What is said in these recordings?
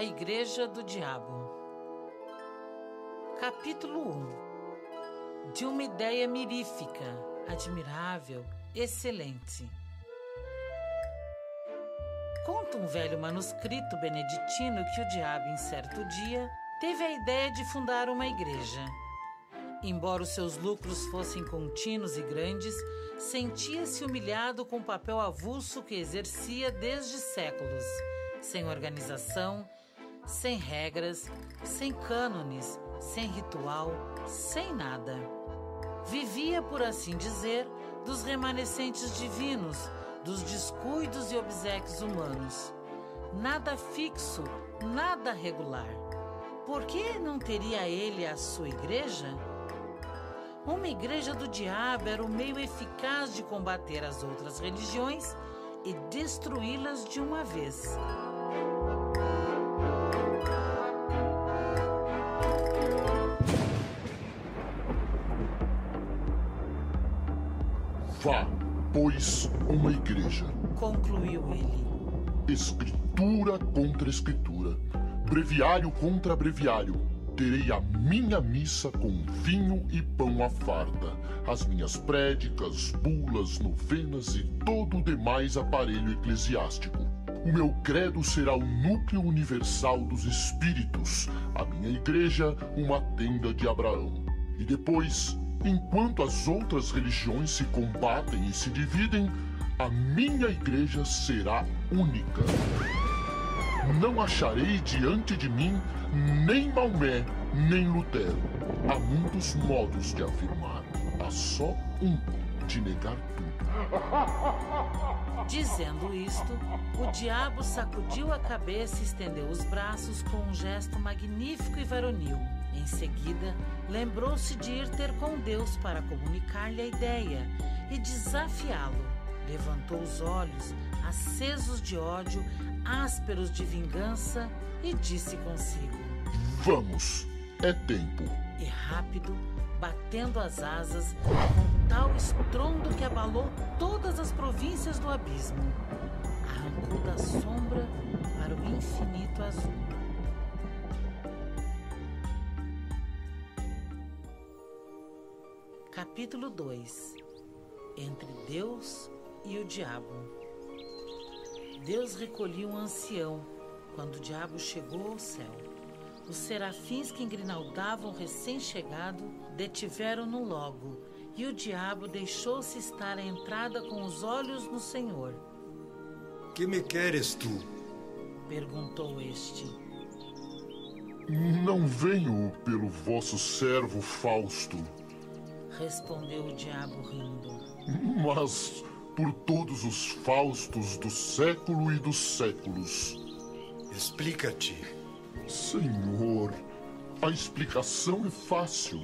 A Igreja do Diabo. Capítulo 1 De uma ideia mirífica, admirável, excelente. Conta um velho manuscrito beneditino que o diabo, em certo dia, teve a ideia de fundar uma igreja. Embora os seus lucros fossem contínuos e grandes, sentia-se humilhado com o papel avulso que exercia desde séculos, sem organização, sem regras, sem cânones, sem ritual, sem nada. Vivia, por assim dizer, dos remanescentes divinos, dos descuidos e obsequios humanos. Nada fixo, nada regular. Por que não teria ele a sua igreja? Uma igreja do diabo era o meio eficaz de combater as outras religiões e destruí-las de uma vez. Vá, pois, uma igreja. Concluiu ele. Escritura contra escritura, breviário contra breviário. Terei a minha missa com vinho e pão à farda, as minhas prédicas, bulas, novenas e todo o demais aparelho eclesiástico. O meu credo será o núcleo universal dos espíritos, a minha igreja, uma tenda de Abraão. E depois, enquanto as outras religiões se combatem e se dividem, a minha igreja será única. Não acharei diante de mim nem Maomé, nem Lutero. Há muitos modos de afirmar. Há só um de negar tudo. Dizendo isto, o diabo sacudiu a cabeça e estendeu os braços com um gesto magnífico e varonil. Em seguida, lembrou-se de ir ter com Deus para comunicar-lhe a ideia e desafiá-lo. Levantou os olhos, acesos de ódio, ásperos de vingança, e disse consigo: Vamos, é tempo. E rápido, batendo as asas, com tal estrondo que abalou todas as províncias do abismo, arrancou da sombra para o infinito azul. Capítulo 2 Entre Deus e o Diabo. Deus recolhia um ancião quando o diabo chegou ao céu. Os serafins que engrinaldavam o recém-chegado detiveram-no logo, e o diabo deixou-se estar à entrada com os olhos no Senhor. Que me queres tu? Perguntou este. Não venho pelo vosso servo Fausto, Respondeu o diabo rindo. mas por todos os Faustos do século e dos séculos. Explica-te. Senhor, a explicação é fácil,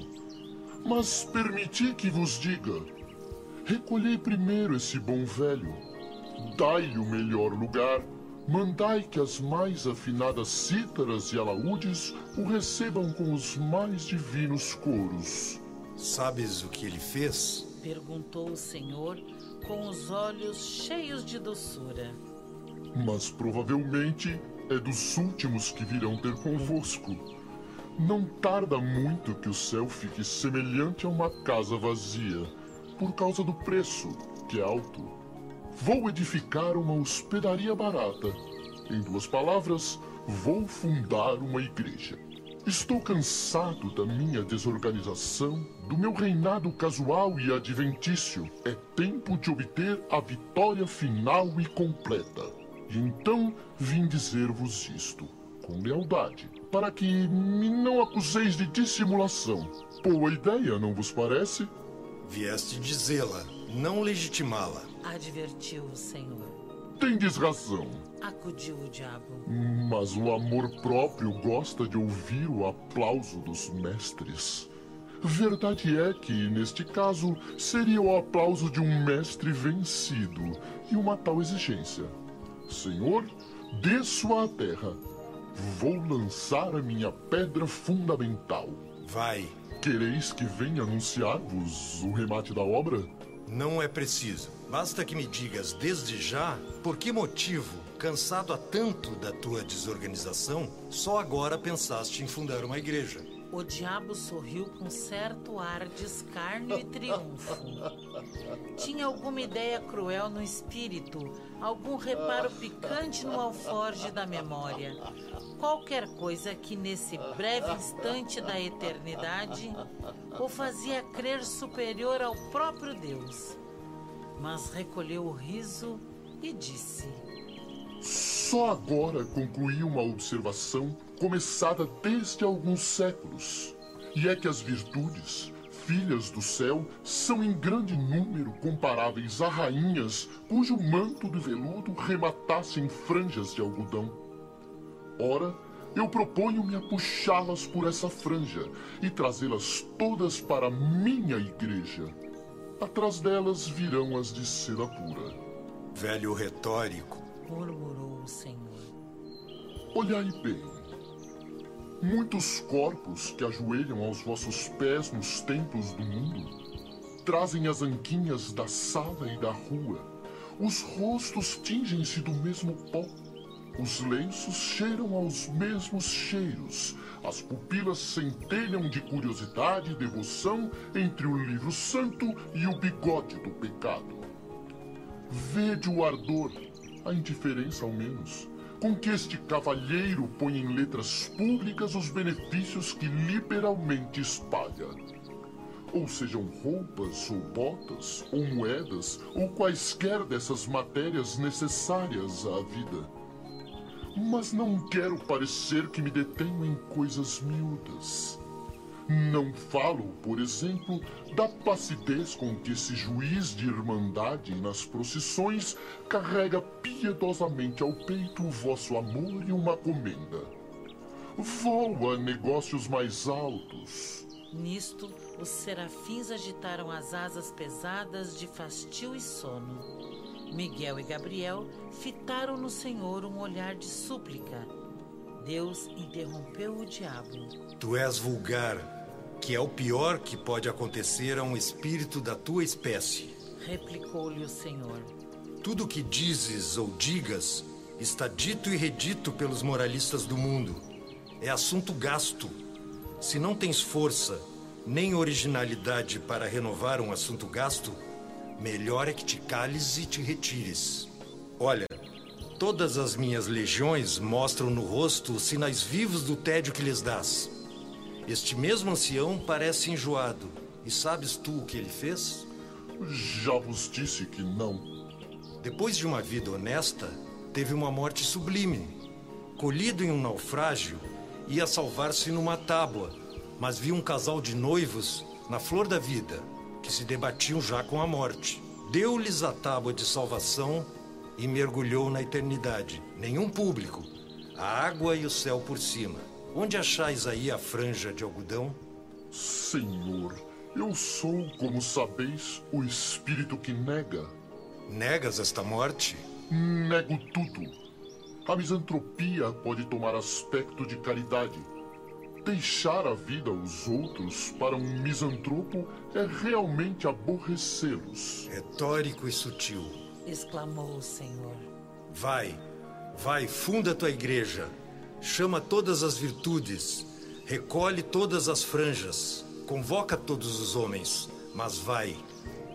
mas permiti que vos diga. Recolhei primeiro esse bom velho, dai-lhe o melhor lugar, mandai que as mais afinadas cítaras e alaúdes o recebam com os mais divinos coros. Sabes o que ele fez? Perguntou o Senhor com os olhos cheios de doçura. Mas provavelmente é dos últimos que virão ter convosco. Não tarda muito que o céu fique semelhante a uma casa vazia, por causa do preço, que é alto. Vou edificar uma hospedaria barata. Em duas palavras, vou fundar uma igreja. Estou cansado da minha desorganização, do meu reinado casual e adventício. É tempo de obter a vitória final e completa. E então vim dizer-vos isto, com lealdade, para que me não acuseis de dissimulação. Boa ideia, não vos parece? Vieste dizê-la, não legitimá-la. Advertiu o Senhor. Tendes razão, Acudiu o diabo. mas o amor próprio gosta de ouvir o aplauso dos mestres. Verdade é que, neste caso, seria o aplauso de um mestre vencido e uma tal exigência. Senhor, desço à terra. Vou lançar a minha pedra fundamental. Vai, Quereis que venha anunciar-vos o remate da obra? não é preciso. Basta que me digas desde já por que motivo, cansado há tanto da tua desorganização, só agora pensaste em fundar uma igreja. O diabo sorriu com certo ar de escárnio e triunfo. Tinha alguma ideia cruel no espírito, algum reparo picante no alforge da memória. Qualquer coisa que nesse breve instante da eternidade o fazia crer superior ao próprio Deus. Mas recolheu o riso e disse: Só agora concluí uma observação começada desde alguns séculos. E é que as virtudes, filhas do céu, são em grande número comparáveis a rainhas cujo manto de veludo rematasse em franjas de algodão. Ora, eu proponho-me a puxá-las por essa franja e trazê-las todas para minha igreja. Atrás delas virão as de seda pura. Velho retórico, murmurou o Senhor. Olhai bem. Muitos corpos que ajoelham aos vossos pés nos templos do mundo trazem as anquinhas da sala e da rua. Os rostos tingem-se do mesmo pó. Os lenços cheiram aos mesmos cheiros. As pupilas centelham de curiosidade e devoção entre o livro santo e o bigode do pecado. Vede o ardor, a indiferença ao menos, com que este cavalheiro põe em letras públicas os benefícios que liberalmente espalha. Ou sejam roupas, ou botas, ou moedas, ou quaisquer dessas matérias necessárias à vida. Mas não quero parecer que me detenho em coisas miúdas. Não falo, por exemplo, da placidez com que esse juiz de irmandade nas procissões carrega piedosamente ao peito o vosso amor e uma comenda. Voa a negócios mais altos. Nisto, os serafins agitaram as asas pesadas de fastio e sono. Miguel e Gabriel fitaram no Senhor um olhar de súplica. Deus interrompeu o diabo. tu és vulgar, que é o pior que pode acontecer a um espírito da tua espécie. Replicou-lhe o Senhor. Tudo o que dizes ou digas está dito e redito pelos moralistas do mundo. É assunto gasto. Se não tens força nem originalidade para renovar um assunto gasto, melhor é que te cales e te retires. Olha, todas as minhas legiões mostram no rosto os sinais vivos do tédio que lhes dás. Este mesmo ancião parece enjoado. E sabes tu o que ele fez? Já vos disse que não. Depois de uma vida honesta, teve uma morte sublime. Colhido em um naufrágio, ia salvar-se numa tábua, mas viu um casal de noivos na flor da vida, que se debatiam já com a morte. Deu-lhes a tábua de salvação e mergulhou na eternidade. Nenhum público, a água e o céu por cima. Onde achais aí a franja de algodão? Senhor, eu sou, como sabeis, o espírito que nega. Negas esta morte? Nego tudo. A misantropia pode tomar aspecto de caridade. Deixar a vida aos outros para um misantropo é realmente aborrecê-los. Retórico e sutil. Exclamou o Senhor. Vai, vai, funda tua igreja. Chama todas as virtudes. Recolhe todas as franjas. Convoca todos os homens. Mas vai,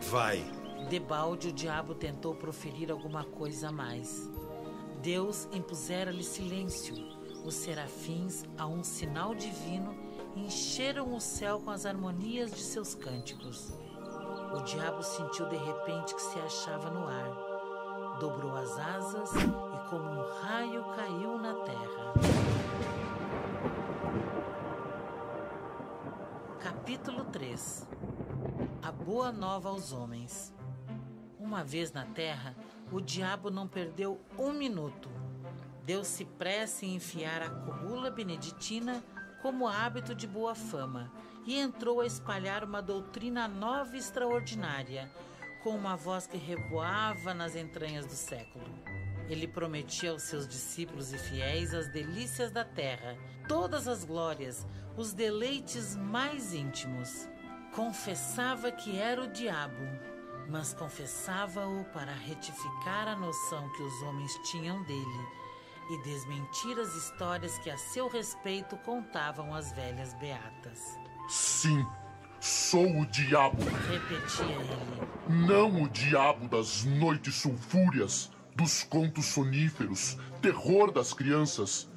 vai. Debalde o diabo tentou proferir alguma coisa a mais. Deus impusera-lhe silêncio. Os serafins, a um sinal divino, encheram o céu com as harmonias de seus cânticos. O diabo sentiu de repente que se achava no ar. Dobrou as asas e, como um raio, caiu na terra. Capítulo 3 A Boa Nova aos Homens. Uma vez na terra, o diabo não perdeu um minuto. Deu-se pressa em enfiar a cúbula beneditina como hábito de boa fama e entrou a espalhar uma doutrina nova e extraordinária, com uma voz que revoava nas entranhas do século. Ele prometia aos seus discípulos e fiéis as delícias da terra, todas as glórias, os deleites mais íntimos. Confessava que era o diabo, mas confessava-o para retificar a noção que os homens tinham dele e desmentir as histórias que a seu respeito contavam as velhas beatas. Sim, sou o diabo, repetia ele. Não o diabo das noites sulfúrias, dos contos soníferos, terror das crianças,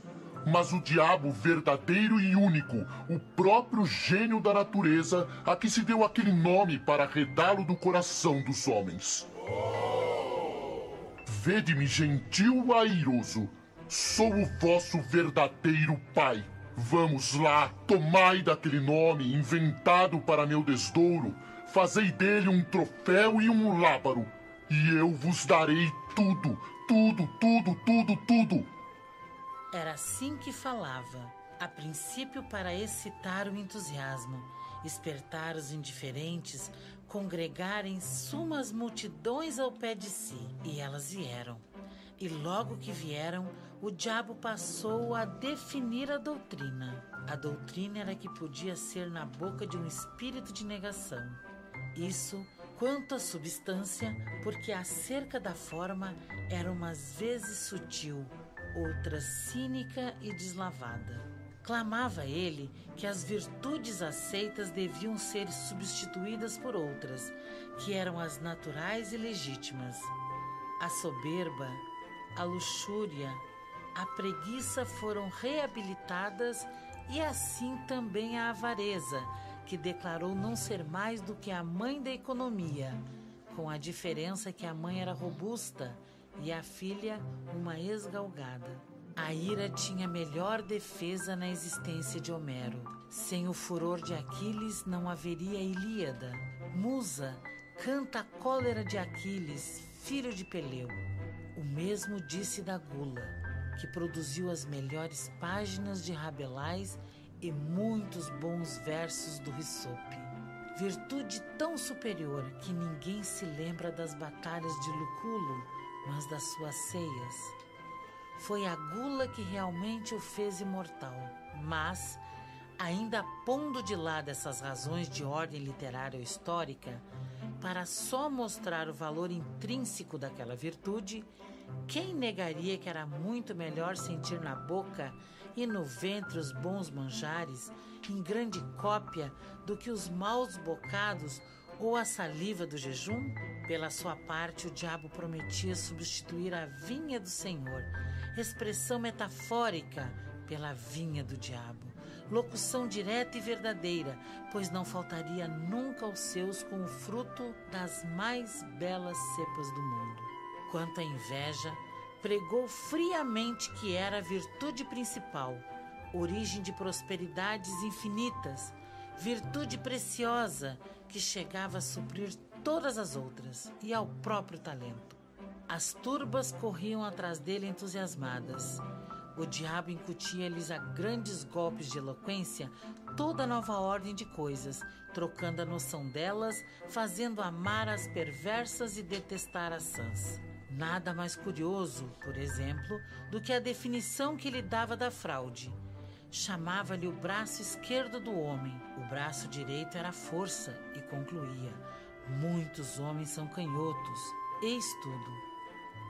mas o diabo verdadeiro e único, o próprio gênio da natureza, a que se deu aquele nome para arredá-lo do coração dos homens. Vede-me gentil airoso, sou o vosso verdadeiro pai. Vamos lá, tomai daquele nome inventado para meu desdouro, fazei dele um troféu e um lábaro, e eu vos darei tudo, tudo, tudo, tudo, tudo. Era assim que falava, a princípio para excitar o entusiasmo, espertar os indiferentes, congregarem sumas multidões ao pé de si. E elas vieram. E logo que vieram, o diabo passou a definir a doutrina. A doutrina era que podia ser na boca de um espírito de negação. Isso quanto à substância, porque acerca da forma era umas vezes sutil, outra cínica e deslavada. Clamava ele que as virtudes aceitas deviam ser substituídas por outras, que eram as naturais e legítimas. A soberba, a luxúria, a preguiça foram reabilitadas e assim também a avareza, que declarou não ser mais do que a mãe da economia, com a diferença que a mãe era robusta e a filha uma esgalgada. A ira tinha melhor defesa na existência de Homero. Sem o furor de Aquiles não haveria Ilíada. Musa canta a cólera de Aquiles, filho de Peleu. O mesmo disse da gula, que produziu as melhores páginas de Rabelais e muitos bons versos do Rissope. Virtude tão superior que ninguém se lembra das batalhas de Luculo, mas das suas ceias. Foi a gula que realmente o fez imortal, mas, ainda pondo de lado essas razões de ordem literária ou histórica, para só mostrar o valor intrínseco daquela virtude, quem negaria que era muito melhor sentir na boca e no ventre os bons manjares, em grande cópia do que os maus bocados ou a saliva do jejum? Pela sua parte, o diabo prometia substituir a vinha do Senhor, expressão metafórica pela vinha do diabo, locução direta e verdadeira, pois não faltaria nunca aos seus com o fruto das mais belas cepas do mundo. Quanto à inveja, pregou friamente que era a virtude principal, origem de prosperidades infinitas, virtude preciosa que chegava a suprir todas as outras e ao próprio talento. As turbas corriam atrás dele entusiasmadas. O diabo incutia-lhes a grandes golpes de eloquência toda nova ordem de coisas, trocando a noção delas, fazendo amar as perversas e detestar as sãs. Nada mais curioso, por exemplo, do que a definição que ele dava da fraude. Chamava-lhe o braço esquerdo do homem, o braço direito era a força, e concluía: Muitos homens são canhotos, eis tudo.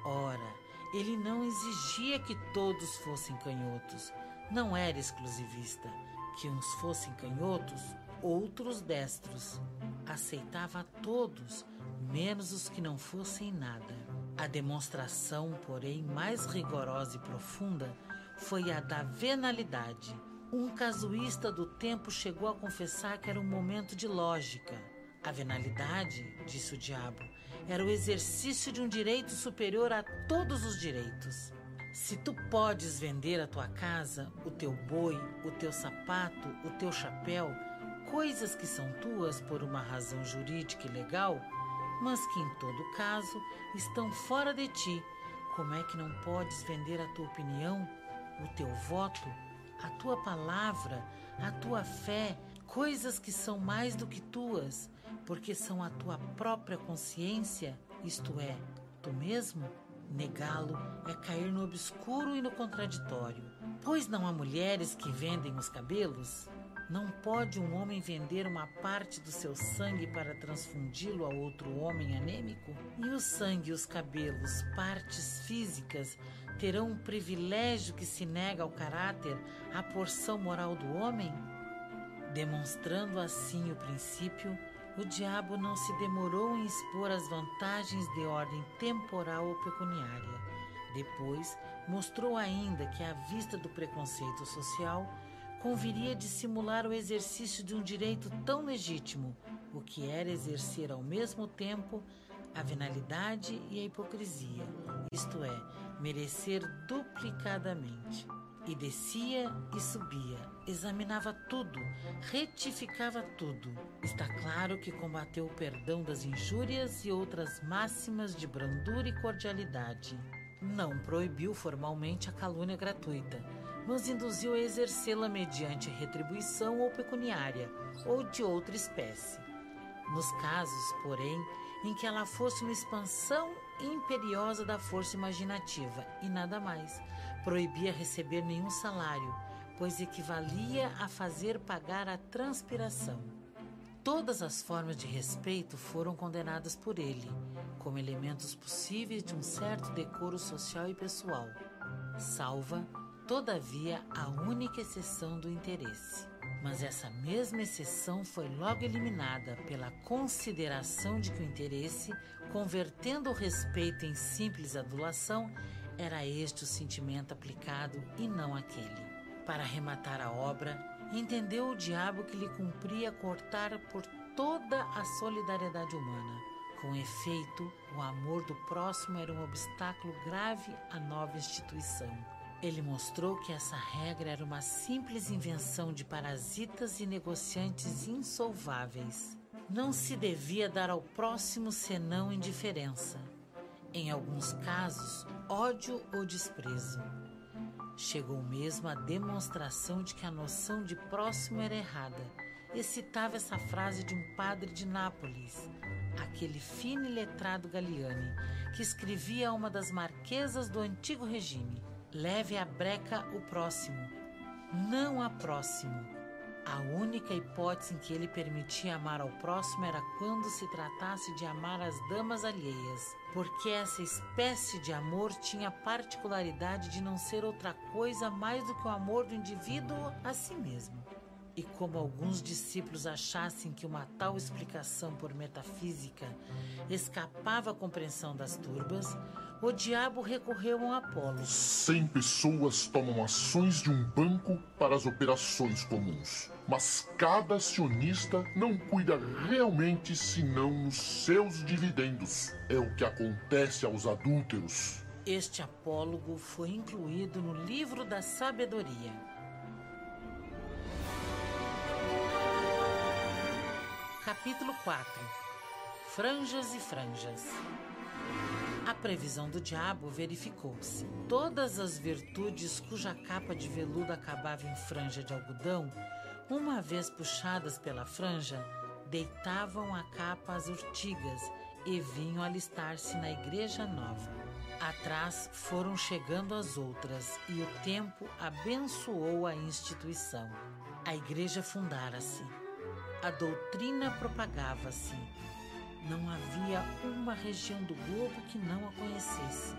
Ora, ele não exigia que todos fossem canhotos, não era exclusivista. Que uns fossem canhotos, outros destros. Aceitava a todos, menos os que não fossem nada. A demonstração, porém, mais rigorosa e profunda foi a da venalidade. Um casuísta do tempo chegou a confessar que era um momento de lógica. A venalidade, disse o diabo, era o exercício de um direito superior a todos os direitos. Se tu podes vender a tua casa, o teu boi, o teu sapato, o teu chapéu, coisas que são tuas por uma razão jurídica e legal, mas que em todo caso estão fora de ti. Como é que não podes vender a tua opinião, o teu voto, a tua palavra, a tua fé, coisas que são mais do que tuas, porque são a tua própria consciência, isto é, tu mesmo? Negá-lo é cair no obscuro e no contraditório. Pois não há mulheres que vendem os cabelos? Não pode um homem vender uma parte do seu sangue para transfundi-lo a outro homem anêmico? E o sangue e os cabelos, partes físicas, terão um privilégio que se nega ao caráter, à porção moral do homem? Demonstrando assim o princípio, o diabo não se demorou em expor as vantagens de ordem temporal ou pecuniária. Depois, mostrou ainda que, à vista do preconceito social, conviria dissimular o exercício de um direito tão legítimo, o que era exercer ao mesmo tempo a venalidade e a hipocrisia, isto é, merecer duplicadamente. E descia e subia, examinava tudo, retificava tudo. Está claro que combateu o perdão das injúrias e outras máximas de brandura e cordialidade. Não proibiu formalmente a calúnia gratuita, mas induziu a exercê-la mediante retribuição ou pecuniária, ou de outra espécie. Nos casos, porém, em que ela fosse uma expansão imperiosa da força imaginativa e nada mais, proibia receber nenhum salário, pois equivalia a fazer pagar a transpiração. Todas as formas de respeito foram condenadas por ele, como elementos possíveis de um certo decoro social e pessoal. Salva todavia, a única exceção do interesse. Mas essa mesma exceção foi logo eliminada pela consideração de que o interesse, convertendo o respeito em simples adulação, era este o sentimento aplicado e não aquele. Para arrematar a obra, entendeu o diabo que lhe cumpria cortar por toda a solidariedade humana. Com efeito, o amor do próximo era um obstáculo grave à nova instituição ele mostrou que essa regra era uma simples invenção de parasitas e negociantes insolváveis. Não se devia dar ao próximo senão indiferença. Em alguns casos, ódio ou desprezo. Chegou mesmo a demonstração de que a noção de próximo era errada. E citava essa frase de um padre de Nápoles, aquele fino letrado Galiani, que escrevia a uma das marquesas do antigo regime. Leve à breca o próximo, não a próximo. A única hipótese em que ele permitia amar ao próximo era quando se tratasse de amar as damas alheias, porque essa espécie de amor tinha a particularidade de não ser outra coisa mais do que o amor do indivíduo a si mesmo. E como alguns discípulos achassem que uma tal explicação por metafísica escapava à compreensão das turbas, o diabo recorreu a um Apolo. Cem pessoas tomam ações de um banco para as operações comuns. Mas cada acionista não cuida realmente senão nos seus dividendos. É o que acontece aos adúlteros. Este apólogo foi incluído no livro da sabedoria. Capítulo 4 Franjas e Franjas A previsão do diabo verificou-se. Todas as virtudes cuja capa de veludo acabava em franja de algodão, uma vez puxadas pela franja, deitavam a capa às urtigas e vinham alistar-se na igreja nova. Atrás foram chegando as outras e o tempo abençoou a instituição. A igreja fundara-se a doutrina propagava-se. Não havia uma região do globo que não a conhecesse,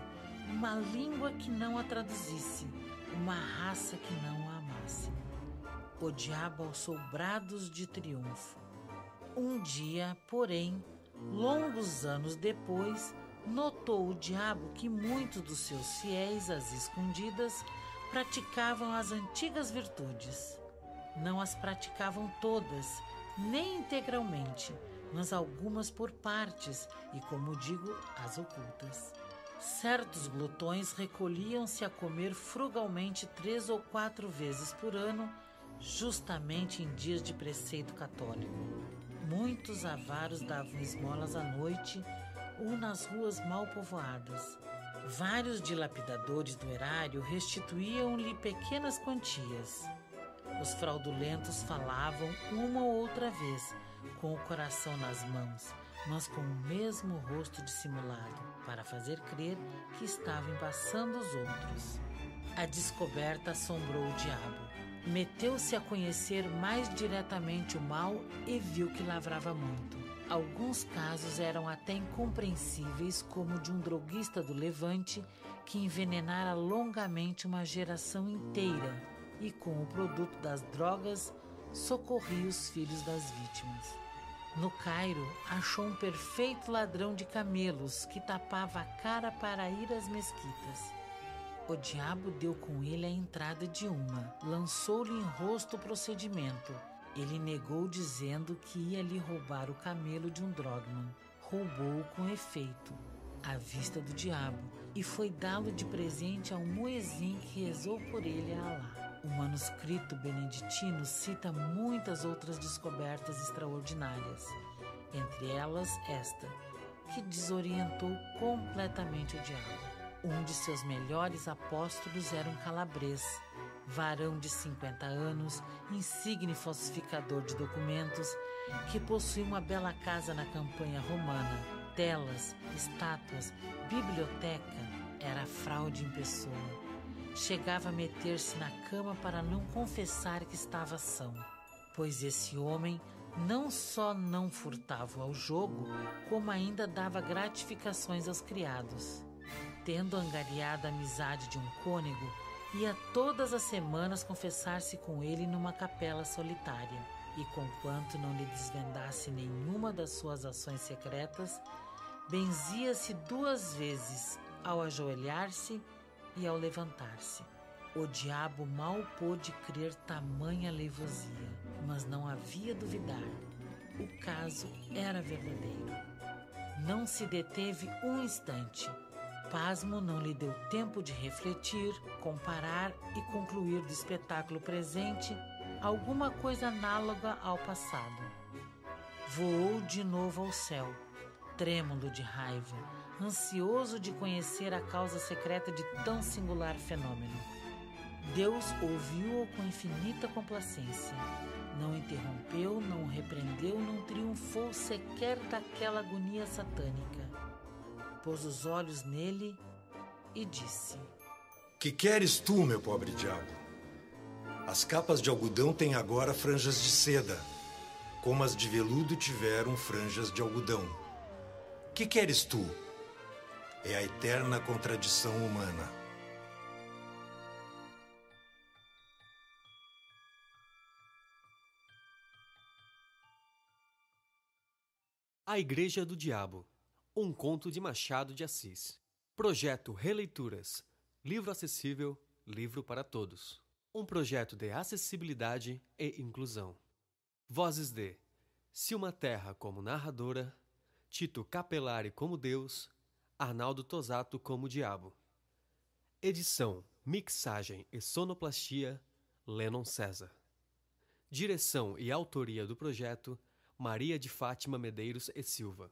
uma língua que não a traduzisse, uma raça que não. O diabo alçou brados de triunfo. Um dia, porém, longos anos depois, notou o diabo que muitos dos seus fiéis, às escondidas, praticavam as antigas virtudes. Não as praticavam todas, nem integralmente, mas algumas por partes e, como digo, as ocultas. Certos glutões recolhiam-se a comer frugalmente três ou quatro vezes por ano, justamente em dias de preceito católico. Muitos avaros davam esmolas à noite ou nas ruas mal povoadas. Vários dilapidadores do erário restituíam-lhe pequenas quantias. Os fraudulentos falavam uma ou outra vez, com o coração nas mãos, mas com o mesmo rosto dissimulado, para fazer crer que estavam embaçando os outros. A descoberta assombrou o diabo. Meteu-se a conhecer mais diretamente o mal e viu que lavrava muito. Alguns casos eram até incompreensíveis, como de um droguista do Levante que envenenara longamente uma geração inteira e, com o produto das drogas, socorria os filhos das vítimas. No Cairo, achou um perfeito ladrão de camelos que tapava a cara para ir às mesquitas. O diabo deu com ele a entrada de uma, lançou-lhe em rosto o procedimento. Ele negou, dizendo que ia lhe roubar o camelo de um drogman. Roubou-o com efeito, à vista do diabo, e foi dá-lo de presente a um muezim que rezou por ele a Alá. O manuscrito beneditino cita muitas outras descobertas extraordinárias, entre elas esta, que desorientou completamente o diabo. Um de seus melhores apóstolos era um calabrês, varão de 50 anos, insigne falsificador de documentos, que possuía uma bela casa na campanha romana, telas, estátuas, biblioteca, era fraude em pessoa. Chegava a meter-se na cama para não confessar que estava são, pois esse homem não só não furtava ao jogo, como ainda dava gratificações aos criados tendo angariado a amizade de um cônego, ia todas as semanas confessar-se com ele numa capela solitária, e conquanto não lhe desvendasse nenhuma das suas ações secretas, benzia-se duas vezes ao ajoelhar-se e ao levantar-se. O diabo mal pôde crer tamanha leivosia, mas não havia duvidar. O caso era verdadeiro. Não se deteve um instante pasmo não lhe deu tempo de refletir, comparar e concluir do espetáculo presente alguma coisa análoga ao passado. Voou de novo ao céu, trêmulo de raiva, ansioso de conhecer a causa secreta de tão singular fenômeno. Deus ouviu-o com infinita complacência. Não interrompeu, não repreendeu, não triunfou sequer daquela agonia satânica pôs os olhos nele e disse: Que queres tu, meu pobre diabo? As capas de algodão têm agora franjas de seda, como as de veludo tiveram franjas de algodão. Que queres tu? É a eterna contradição humana. A Igreja do Diabo um conto de Machado de Assis. Projeto Releituras. Livro acessível, livro para todos. Um projeto de acessibilidade e inclusão. Vozes de Silma Terra como narradora, Tito Capelari como Deus, Arnaldo Tosato como Diabo. Edição, mixagem e sonoplastia, Lennon César. Direção e autoria do projeto, Maria de Fátima Medeiros e Silva.